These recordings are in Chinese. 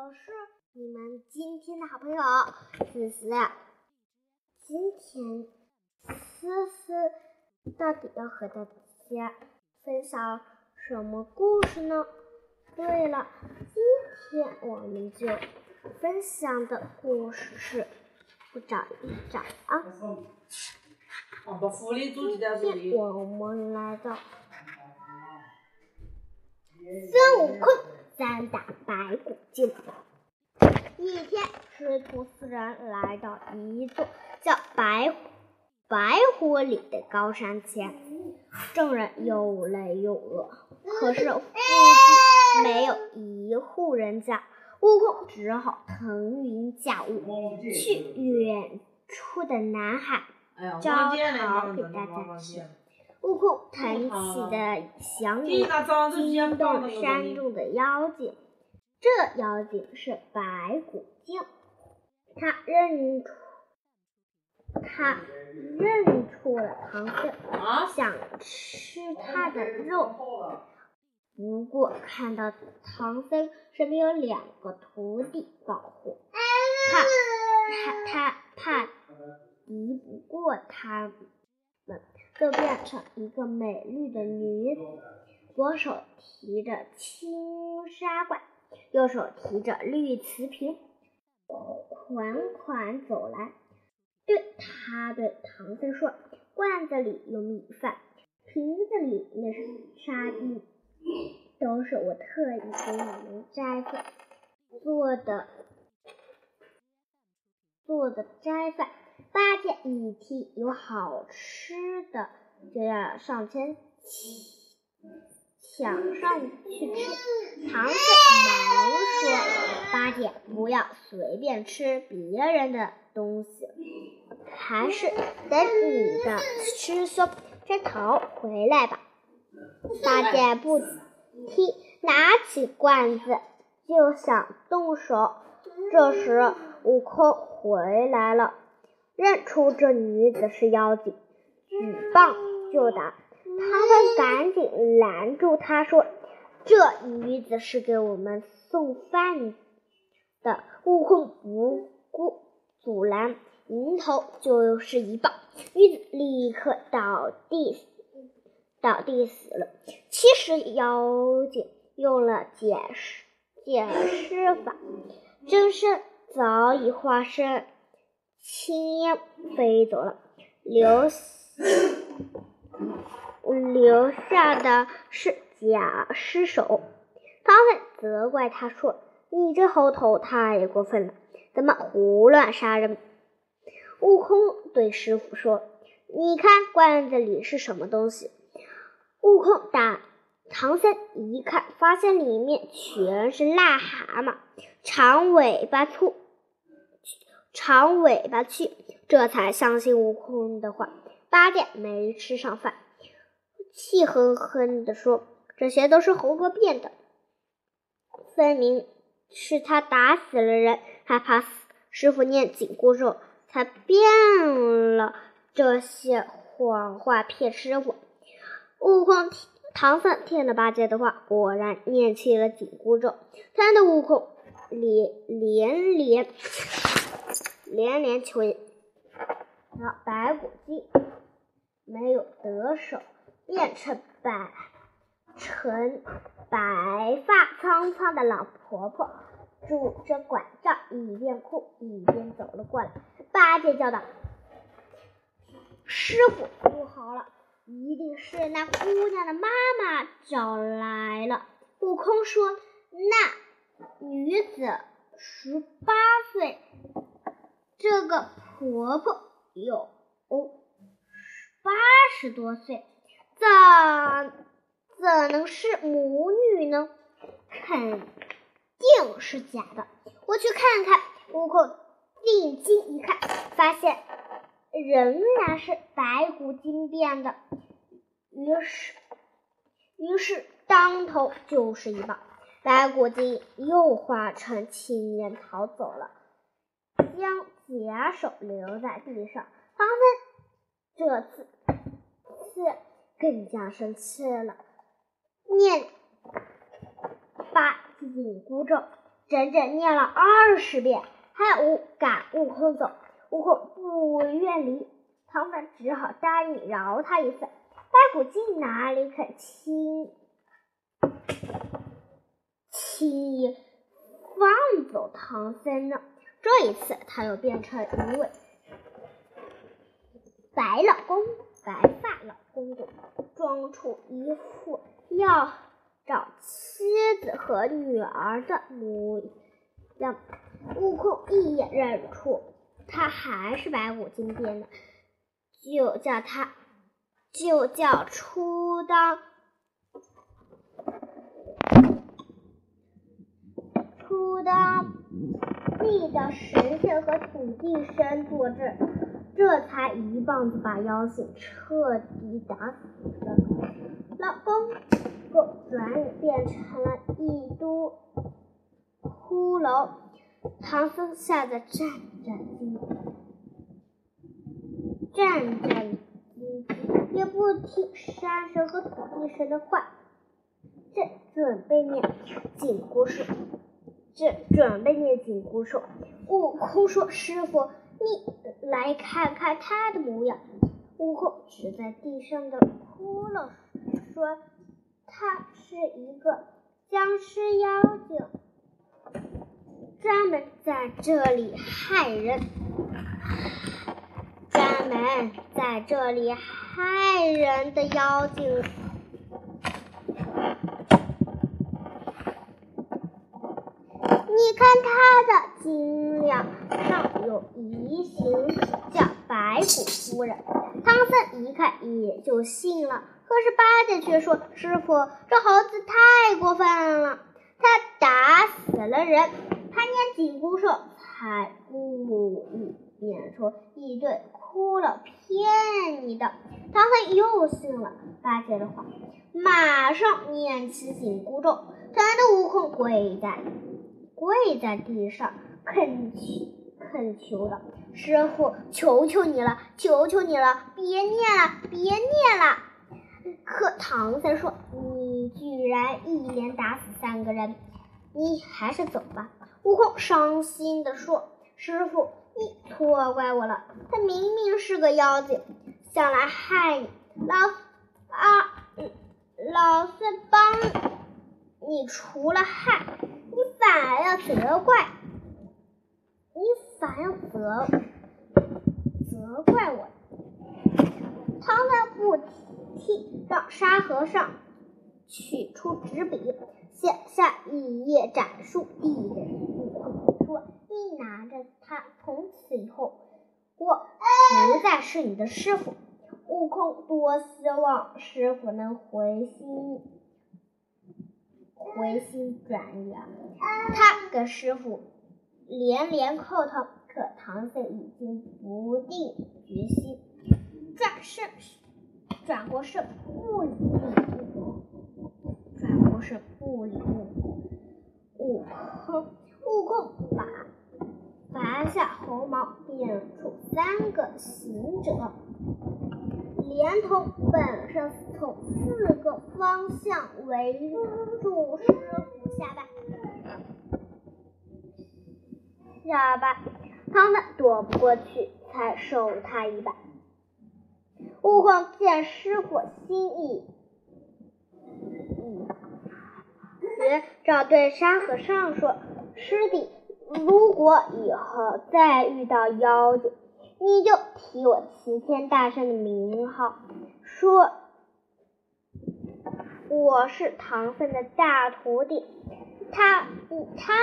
我是你们今天的好朋友思思。今天思思到底要和大家分享什么故事呢？对了，今天我们就分享的故事是不长一长啊。今天我们来到孙悟空三打白骨精。一天，师徒四人来到一座叫白白虎岭的高山前，众人又累又饿，可是附近没有一户人家，悟空只好腾云驾雾去远处的南海。招桃给大家吃。悟空腾起的祥云惊动了山中的妖精，这妖精是白骨精，他认出他认出了唐僧，想吃他的肉。不过看到唐僧身边有两个徒弟保护，怕他他怕。敌不过他们，上一个美丽的女子，左手提着青纱罐，右手提着绿瓷瓶，款款走来。对他对唐僧说：“罐子里有米饭，瓶子里那是沙丁，都是我特意给你们斋饭做的做的斋饭。”八戒一听有好吃的，就要上前抢上去吃。唐僧忙说：“八戒，不要随便吃别人的东西，还是等你的师兄摘桃回来吧。”八戒不听，拿起罐子就想动手。这时，悟空回来了。认出这女子是妖精，举棒就打。他们赶紧拦住他说：“这女子是给我们送饭的。”悟空不顾阻拦，迎头就是一棒，女子立刻倒地倒地死了。其实妖精用了解释解释法，真身早已化身。青烟飞走了，留留下的是假尸首。唐僧责怪他说：“你这猴头太过分了，怎么胡乱杀人？”悟空对师傅说：“你看罐子里是什么东西？”悟空打唐僧一看，发现里面全是癞蛤蟆，长尾巴粗。长尾巴去，这才相信悟空的话。八戒没吃上饭，气哼哼地说：“这些都是猴哥变的，分明是他打死了人，害怕师傅念紧箍咒，才变了这些谎话骗师傅。”悟空听、唐僧听了八戒的话，果然念起了紧箍咒，疼的悟空连连连。连连求饶，白骨精没有得手，变成白成白发苍苍的老婆婆，拄着拐杖，一边哭一边走了过来。八戒叫道：“师傅，不好了，一定是那姑娘的妈妈找来了。”悟空说：“那女子十八岁。”这个婆婆有八十多岁，怎怎能是母女呢？肯定是假的。我去看看。悟空定睛一看，发现仍然是白骨精变的。于是，于是当头就是一棒，白骨精又化成青烟逃走了。将假手留在地上，唐僧这次次更加生气了，念八紧箍咒，整整念了二十遍，还悟赶悟空走。悟空不愿离，唐僧只好答应饶他一次。白骨精哪里肯轻轻易放走唐僧呢？这一次，他又变成一位白老公、白发老公公，装出一副要找妻子和女儿的模样。悟空一眼认出他还是白骨精变的，就叫他。就叫出当出当地的神仙和土地神坐镇，这才一棒子把妖精彻底打死了。老公公转眼变成了一堆骷髅，唐僧吓得战战兢兢，战战兢兢。也不听山神和土地神的话，正准备念紧箍咒，正准备念紧箍咒。悟空说：“师傅，你来看看他的模样。”悟空指在地上的骷髅说：“他是一个僵尸妖精，专门在这里害人，专门在这里。”害人的妖精，你看他的金梁上有一行叫白骨夫人。唐僧一看也就信了，可是八戒却说：“师傅，这猴子太过分了，他打死了人，他念紧箍咒才故意变出一对。”哭了，骗你的！唐僧又信了八戒的话，马上念起紧箍咒，疼得悟空跪在跪在地上恳求恳求道：“师傅，求求你了，求求你了，别念了，别念了！”可唐僧说：“你居然一连打死三个人，你还是走吧。”悟空伤心的说：“师傅。”你错怪我了，他明明是个妖精，想来害你。老啊，老孙帮你除了害，反而要责怪，你反而责责怪我。唐僧不听，让沙和尚取出纸笔，写下一页斩书，递给悟空说。你拿着它，从此以后，我不再是你的师傅。悟空多希望师傅能回心回心转意啊！他给师傅连连叩头，可唐僧已经不定决心，转身转过身不理悟空，转过身不理悟空。悟空，悟空把。拔下猴毛，变出三个行者，连同本身从四个方向围住师傅下巴。下巴，唐僧躲不过去，才受他一把。悟空见师傅心意，学照对沙和尚说：“师弟。”如果以后再遇到妖精，你就提我齐天大圣的名号，说我是唐僧的大徒弟，他他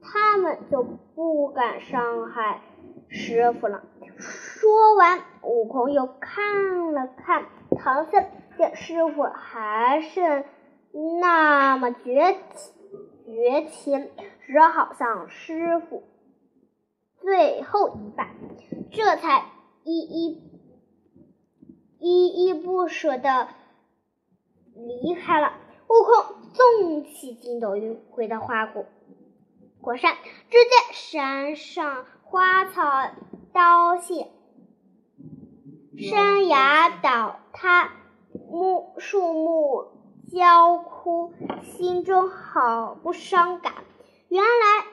他们就不敢伤害师傅了。说完，悟空又看了看唐僧，见师傅还剩那么绝绝情。只好向师傅最后一拜，这才依依依依不舍的离开了。悟空纵起筋斗云，回到花果果山，只见山上花草凋谢，山崖倒塌，木树木焦枯，心中好不伤感。原来，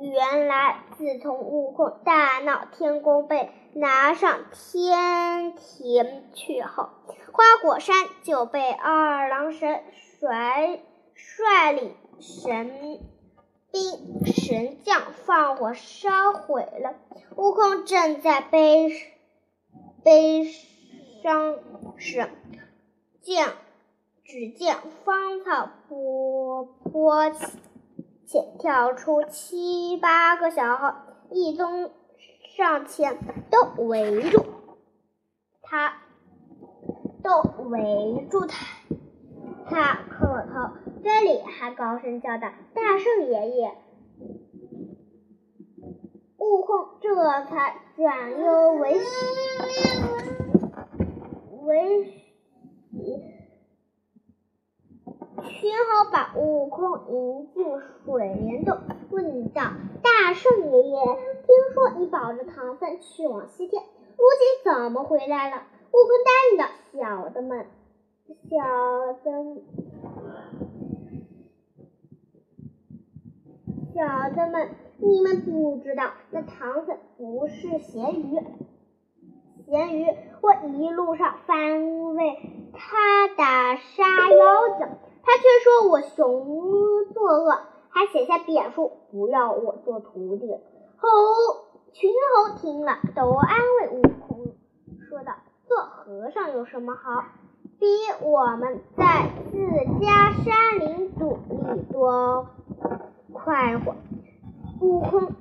原来自从悟空大闹天宫被拿上天庭去后，花果山就被二郎神率率领神兵神将放火烧毁了。悟空正在悲悲伤时，见只见芳草坡坡且跳出七八个小孩，一拥上前都围住他，都围住他，他磕头，嘴里还高声叫道：“大圣爷爷！”悟空这才转忧为喜，为喜，群猴把悟空迎进水帘洞，问道：“大圣爷爷，听说你保着唐僧去往西天，如今怎么回来了？”悟空答应道：“小的们，小的，小的们。”你们不知道，那唐僧不是咸鱼。咸鱼，我一路上翻为他打杀妖精，他却说我熊作恶，还写下贬书，不要我做徒弟。猴群猴听了，都安慰悟空，说道：“做和尚有什么好？比我们在自家山林赌里多快活。”悟空，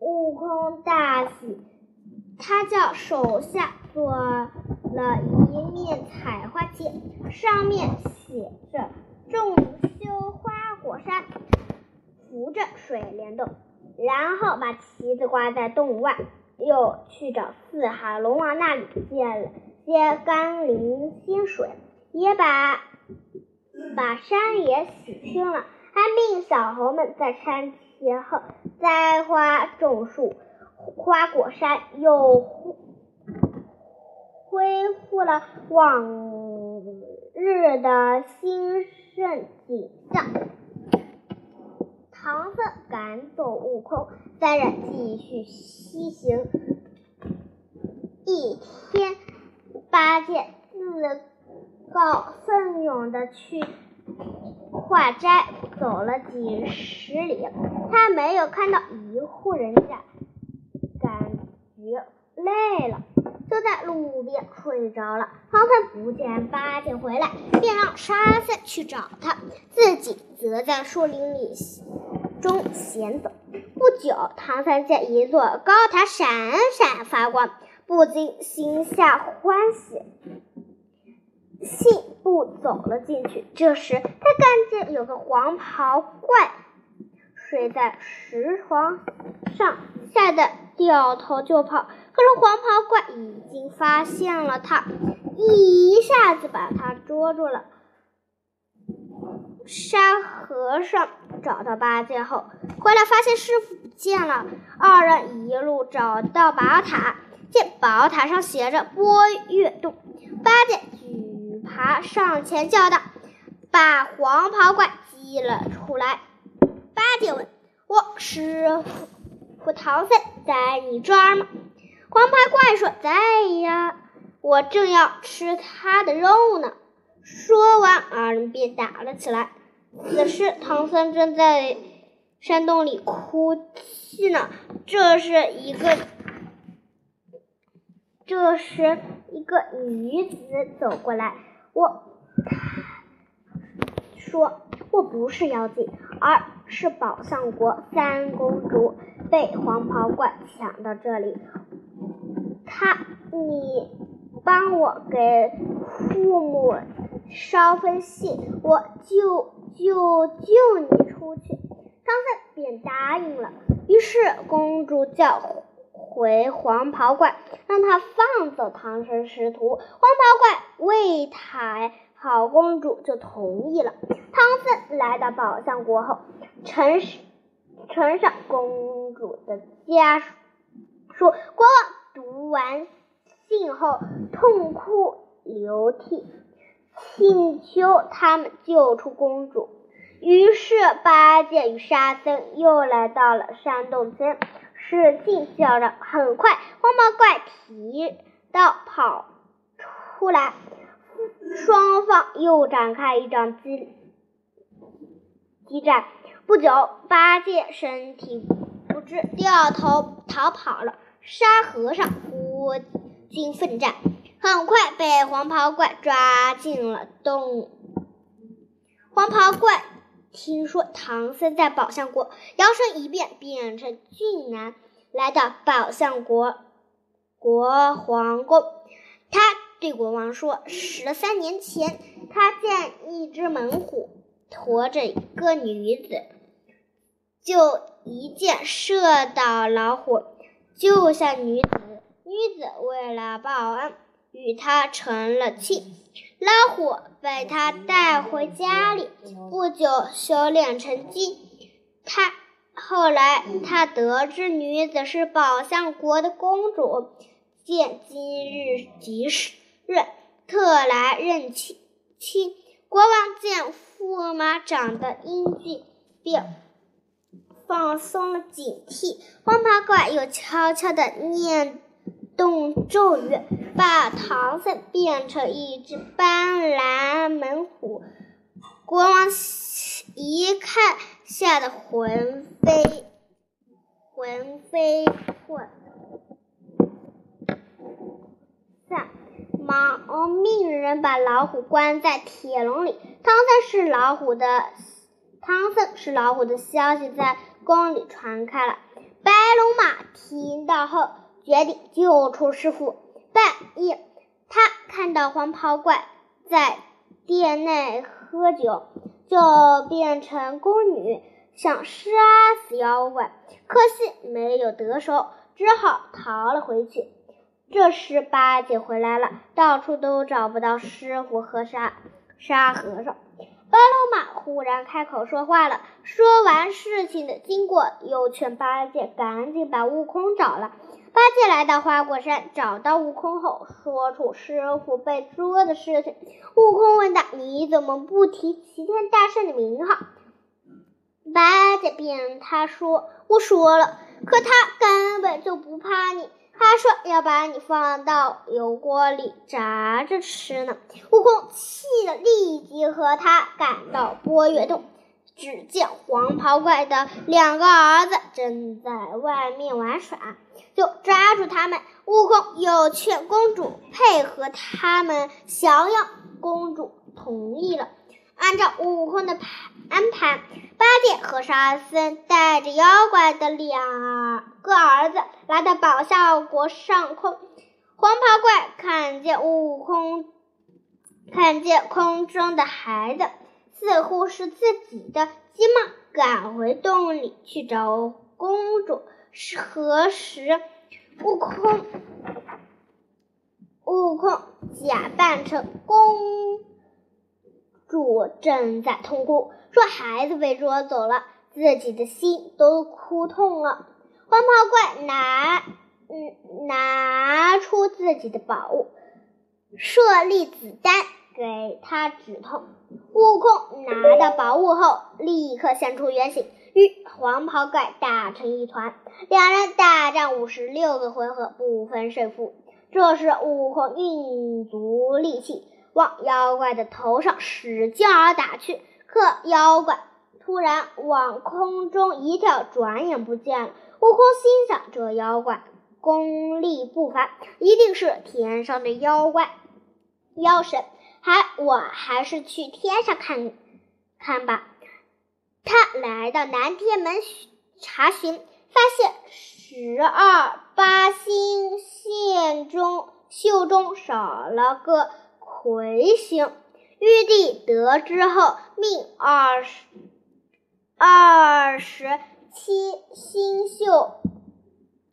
悟空大喜，他叫手下做了一面彩花旗，上面写着“众修花果山，扶着水帘洞”，然后把旗子挂在洞外，又去找四海龙王那里借了些甘霖仙水，也把把山也洗清了。还命小猴们在山前后栽花种树，花果山又恢复了往日的兴盛景象。唐僧赶走悟空，三人继续西行。一天，八戒自告奋勇的去。化斋走了几十里，他没有看到一户人家，感觉累了，就在路边睡着了。唐三不见八戒回来，便让沙僧去找他，自己则在树林里中闲走。不久，唐僧见一座高塔闪闪发光，不禁心下欢喜。信步走了进去。这时，他看见有个黄袍怪睡在石床上，吓得掉头就跑。可是黄袍怪已经发现了他，一下子把他捉住了。沙和尚找到八戒后，回来发现师傅不见了。二人一路找到宝塔，见宝塔上写着“波月洞”，八戒举。爬上前叫道：“把黄袍怪激了出来。”八戒问：“我师傅唐僧在你这儿吗？”黄袍怪说：“在呀，我正要吃他的肉呢。”说完，二人便打了起来。此时，唐僧正在山洞里哭泣呢。这是一个，这时一个女子走过来。我说我不是妖精，而是宝象国三公主被黄袍怪抢到这里。他，你帮我给父母捎封信，我就就救你出去。唐僧便答应了。于是公主叫回黄袍怪，让他放走唐僧师徒。黄袍怪为讨好公主，就同意了。唐僧来到宝象国后，呈呈上公主的家书。国王读完信后，痛哭流涕，请求他们救出公主。于是八戒与沙僧又来到了山洞前，使劲叫嚷。很快，黄毛怪提刀跑出来，双方又展开一场激激战。不久，八戒身体不支，掉头逃跑了。沙和尚孤军奋战，很快被黄袍怪抓进了洞。黄袍怪听说唐僧在宝象国，摇身一变变成俊男，来到宝象国国皇宫。他对国王说：“十三年前，他见一只猛虎驮着一个女子，就一箭射倒老虎。”救下女子，女子为了报恩，与他成了亲。老虎被他带回家里，不久修炼成精。他后来他得知女子是宝象国的公主，见今日吉日，特来认亲。亲国王见驸马长得英俊，便。放松了警惕，黄袍怪又悄悄地念动咒语，把唐僧变成一只斑斓猛虎。国王一看，吓得魂飞魂飞魄散，忙命人把老虎关在铁笼里。唐僧是老虎的，唐僧是老虎的消息在。宫里传开了，白龙马听到后决定救出师傅。半夜，他看到黄袍怪在殿内喝酒，就变成宫女，想杀死妖怪，可惜没有得手，只好逃了回去。这时八戒回来了，到处都找不到师傅和沙沙和尚。白龙马忽然开口说话了，说完事情的经过，又劝八戒赶紧把悟空找来。八戒来到花果山，找到悟空后，说出师傅被捉的事情。悟空问道：“你怎么不提齐天大圣的名号？”八戒辩他说：“我说了，可他根本就不怕你。”他说要把你放到油锅里炸着吃呢。悟空气得立即和他赶到波月洞，只见黄袍怪的两个儿子正在外面玩耍，就抓住他们。悟空又劝公主配合他们降妖，公主同意了。按照悟空的安排，八戒和沙僧带着妖怪的两个儿子来到宝象国上空。黄袍怪看见悟空，看见空中的孩子似乎是自己的，急忙赶回洞里去找公主。是何时，悟空，悟空假扮成公。主正在痛哭，说孩子被捉走了，自己的心都哭痛了。黄袍怪拿嗯拿出自己的宝物，舍利子丹给他止痛。悟空拿到宝物后，立刻现出原形，与黄袍怪打成一团，两人大战五十六个回合，不分胜负。这时，悟空运足力气。往妖怪的头上使劲儿打去，可妖怪突然往空中一跳，转眼不见了。悟空心想：这妖怪功力不凡，一定是天上的妖怪妖神，还我还是去天上看看吧。他来到南天门查询，发现十二八星线中袖中少了个。魁星，玉帝得知后，命二十二十七星宿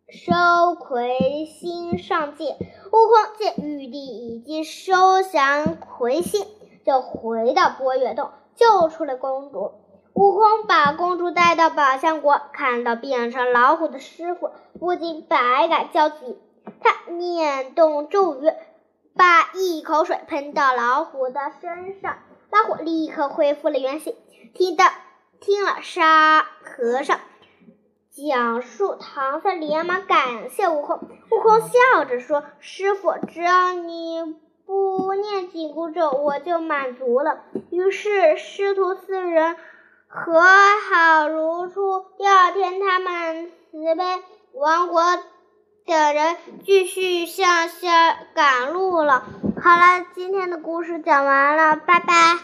收魁星上界。悟空见玉帝已经收降魁星，就回到波月洞，救出了公主。悟空把公主带到宝象国，看到变成老虎的师傅，不禁百感交集。他念动咒语。把一口水喷到老虎的身上，老虎立刻恢复了原形。听到听了沙和尚讲述，唐僧连忙感谢悟空。悟空笑着说：“师傅，只要你不念紧箍咒，我就满足了。”于是师徒四人和好如初。第二天，他们慈悲王国的人继续向下赶路了。好了，今天的故事讲完了，拜拜。